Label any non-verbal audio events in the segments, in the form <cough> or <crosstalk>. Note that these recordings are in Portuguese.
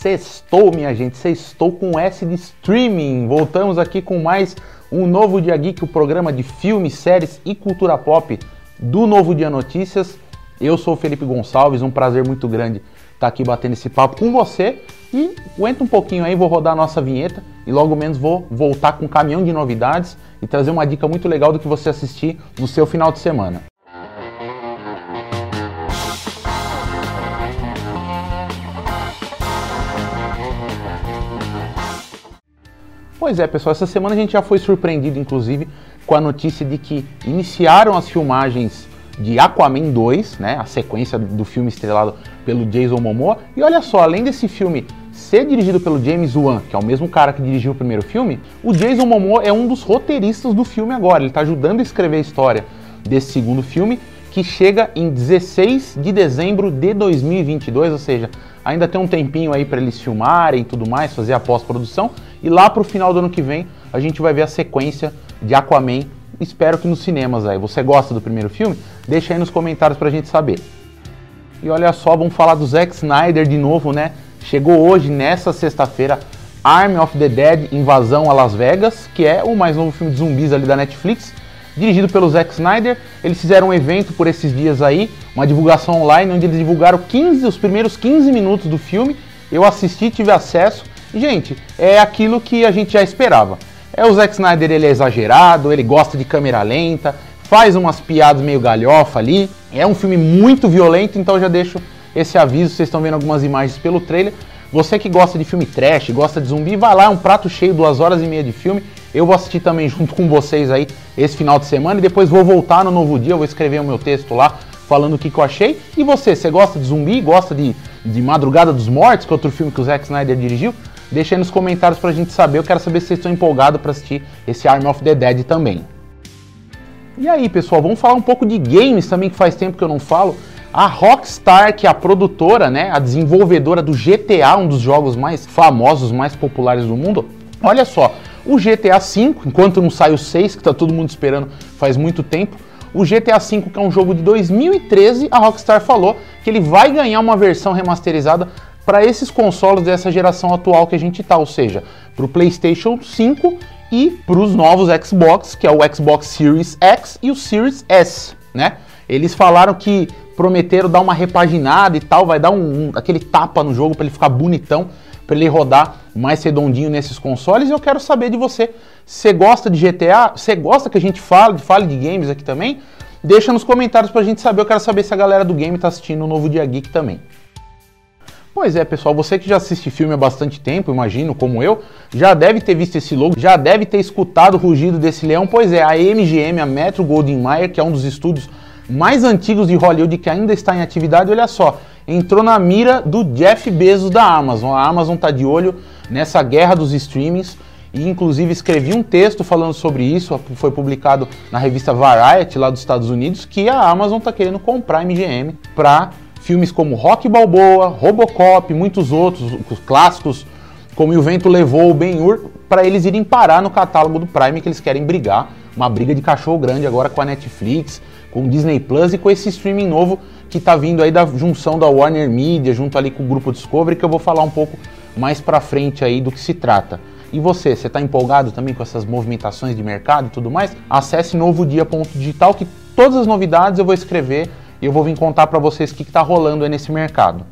Sextou, minha gente, sextou com S de streaming. Voltamos aqui com mais um Novo Dia Geek, o programa de filmes, séries e cultura pop do Novo Dia Notícias. Eu sou o Felipe Gonçalves, um prazer muito grande estar aqui batendo esse papo com você. E aguenta um pouquinho aí, vou rodar a nossa vinheta e logo menos vou voltar com um caminhão de novidades e trazer uma dica muito legal do que você assistir no seu final de semana. Pois é, pessoal, essa semana a gente já foi surpreendido, inclusive, com a notícia de que iniciaram as filmagens de Aquaman 2, né, a sequência do filme estrelado pelo Jason Momoa. E olha só, além desse filme ser dirigido pelo James Wan, que é o mesmo cara que dirigiu o primeiro filme, o Jason Momoa é um dos roteiristas do filme agora. Ele está ajudando a escrever a história desse segundo filme, que chega em 16 de dezembro de 2022, ou seja, ainda tem um tempinho aí para eles filmarem e tudo mais, fazer a pós-produção. E lá pro final do ano que vem a gente vai ver a sequência de Aquaman. Espero que nos cinemas aí. Você gosta do primeiro filme? Deixa aí nos comentários pra gente saber. E olha só, vamos falar do Zack Snyder de novo, né? Chegou hoje, nessa sexta-feira, Army of the Dead Invasão a Las Vegas, que é o mais novo filme de zumbis ali da Netflix, dirigido pelo Zack Snyder. Eles fizeram um evento por esses dias aí, uma divulgação online, onde eles divulgaram 15, os primeiros 15 minutos do filme. Eu assisti, tive acesso Gente, é aquilo que a gente já esperava. É o Zack Snyder, ele é exagerado, ele gosta de câmera lenta, faz umas piadas meio galhofa ali. É um filme muito violento, então já deixo esse aviso, vocês estão vendo algumas imagens pelo trailer. Você que gosta de filme trash, gosta de zumbi, vai lá, é um prato cheio, duas horas e meia de filme. Eu vou assistir também junto com vocês aí esse final de semana e depois vou voltar no novo dia, vou escrever o meu texto lá falando o que, que eu achei. E você, você gosta de zumbi, gosta de, de Madrugada dos Mortos, que é outro filme que o Zack Snyder dirigiu? Deixa aí nos comentários pra gente saber. Eu quero saber se vocês estão empolgados para assistir esse Arm of the Dead também. E aí, pessoal, vamos falar um pouco de games também, que faz tempo que eu não falo. A Rockstar, que é a produtora, né, a desenvolvedora do GTA, um dos jogos mais famosos, mais populares do mundo. Olha só, o GTA V, enquanto não sai o 6, que tá todo mundo esperando faz muito tempo, o GTA V, que é um jogo de 2013, a Rockstar falou que ele vai ganhar uma versão remasterizada para esses consoles dessa geração atual que a gente está, ou seja, para o PlayStation 5 e para os novos Xbox, que é o Xbox Series X e o Series S, né? Eles falaram que prometeram dar uma repaginada e tal, vai dar um, um aquele tapa no jogo para ele ficar bonitão, para ele rodar mais redondinho nesses consoles. E eu quero saber de você, você gosta de GTA? Você gosta que a gente fale, fale de games aqui também? Deixa nos comentários para a gente saber. Eu quero saber se a galera do game está assistindo o novo Dia Geek também. Pois é, pessoal, você que já assiste filme há bastante tempo, imagino, como eu, já deve ter visto esse logo, já deve ter escutado o rugido desse leão, pois é, a MGM, a Metro Goldwyn Mayer, que é um dos estúdios mais antigos de Hollywood que ainda está em atividade, olha só, entrou na mira do Jeff Bezos da Amazon. A Amazon está de olho nessa guerra dos streamings e inclusive escrevi um texto falando sobre isso, foi publicado na revista Variety lá dos Estados Unidos, que a Amazon está querendo comprar a MGM para filmes como Rock Balboa, Robocop, muitos outros, os clássicos como O Vento Levou, o Ben-Hur, para eles irem parar no catálogo do Prime que eles querem brigar, uma briga de cachorro grande agora com a Netflix, com o Disney Plus e com esse streaming novo que está vindo aí da junção da Warner Media junto ali com o grupo Discovery, que eu vou falar um pouco mais para frente aí do que se trata. E você, você está empolgado também com essas movimentações de mercado e tudo mais? Acesse novodia.digital que todas as novidades eu vou escrever e eu vou vir contar para vocês o que está rolando nesse mercado.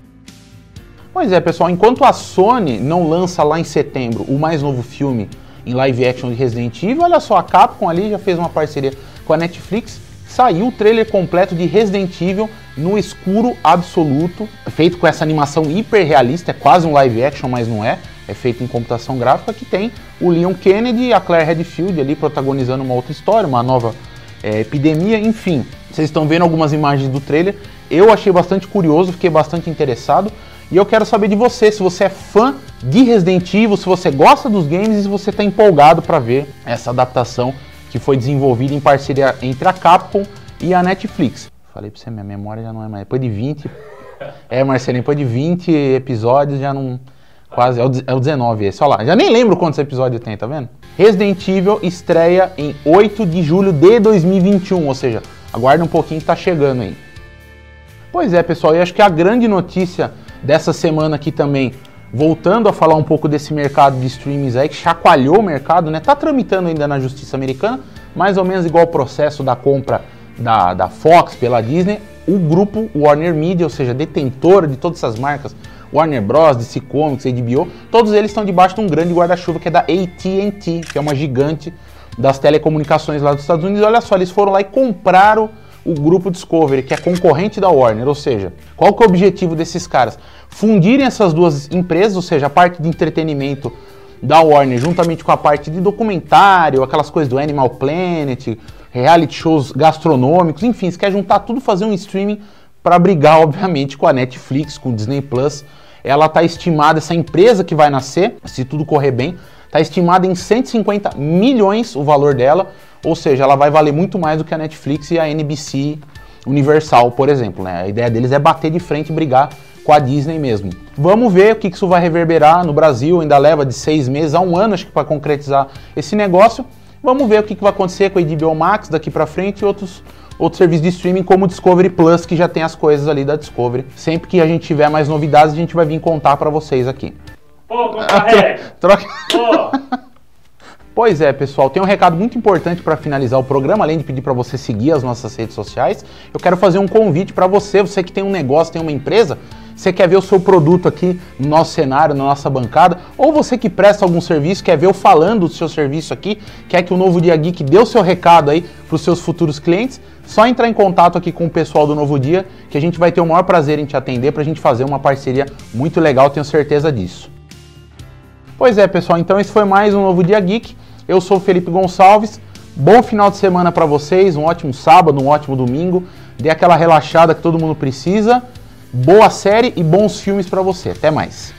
Pois é, pessoal, enquanto a Sony não lança lá em setembro o mais novo filme em live action de Resident Evil, olha só, a Capcom ali já fez uma parceria com a Netflix, saiu o trailer completo de Resident Evil no escuro absoluto, feito com essa animação hiper realista, é quase um live action, mas não é, é feito em computação gráfica, que tem o Leon Kennedy e a Claire Redfield ali protagonizando uma outra história, uma nova é, epidemia, enfim. Vocês estão vendo algumas imagens do trailer. Eu achei bastante curioso, fiquei bastante interessado. E eu quero saber de você, se você é fã de Resident Evil, se você gosta dos games e se você está empolgado para ver essa adaptação que foi desenvolvida em parceria entre a Capcom e a Netflix. Falei para você, minha memória já não é mais. Depois de 20. <laughs> É, Marcelinho, depois de 20 episódios já não. Quase, é o, é o 19 esse, olha lá. Já nem lembro quantos episódios tem, tá vendo? Resident Evil estreia em 8 de julho de 2021, ou seja, aguarda um pouquinho que tá chegando aí. Pois é, pessoal, e acho que a grande notícia dessa semana aqui também voltando a falar um pouco desse mercado de streamings aí que chacoalhou o mercado, né? Tá tramitando ainda na justiça americana, mais ou menos igual o processo da compra da, da Fox pela Disney. O grupo Warner Media, ou seja, detentora de todas essas marcas, Warner Bros, DC Comics, HBO, todos eles estão debaixo de um grande guarda-chuva que é da AT&T, que é uma gigante das telecomunicações lá dos Estados Unidos. Olha só, eles foram lá e compraram o grupo Discovery, que é concorrente da Warner. Ou seja, qual que é o objetivo desses caras? Fundirem essas duas empresas, ou seja, a parte de entretenimento da Warner juntamente com a parte de documentário, aquelas coisas do Animal Planet, reality shows gastronômicos, enfim, você quer juntar tudo, fazer um streaming para brigar, obviamente, com a Netflix, com o Disney Plus. Ela está estimada, essa empresa que vai nascer, se tudo correr bem, está estimada em 150 milhões o valor dela, ou seja, ela vai valer muito mais do que a Netflix e a NBC Universal, por exemplo. Né? A ideia deles é bater de frente e brigar com a Disney mesmo. Vamos ver o que isso vai reverberar no Brasil, ainda leva de seis meses a um ano, acho que, para concretizar esse negócio. Vamos ver o que vai acontecer com a HBO Max daqui para frente e outros, outros serviços de streaming como o Discovery Plus, que já tem as coisas ali da Discovery. Sempre que a gente tiver mais novidades, a gente vai vir contar para vocês aqui. Pô, Troca. <laughs> Pô. Pois é, pessoal, tem um recado muito importante para finalizar o programa, além de pedir para você seguir as nossas redes sociais. Eu quero fazer um convite para você, você que tem um negócio, tem uma empresa, você quer ver o seu produto aqui no nosso cenário, na nossa bancada, ou você que presta algum serviço, quer ver eu falando do seu serviço aqui, quer que o Novo Dia Geek dê o seu recado aí para os seus futuros clientes, só entrar em contato aqui com o pessoal do Novo Dia, que a gente vai ter o maior prazer em te atender para a gente fazer uma parceria muito legal, tenho certeza disso. Pois é, pessoal, então esse foi mais um Novo Dia Geek. Eu sou o Felipe Gonçalves. Bom final de semana para vocês, um ótimo sábado, um ótimo domingo. Dê aquela relaxada que todo mundo precisa. Boa série e bons filmes para você. Até mais.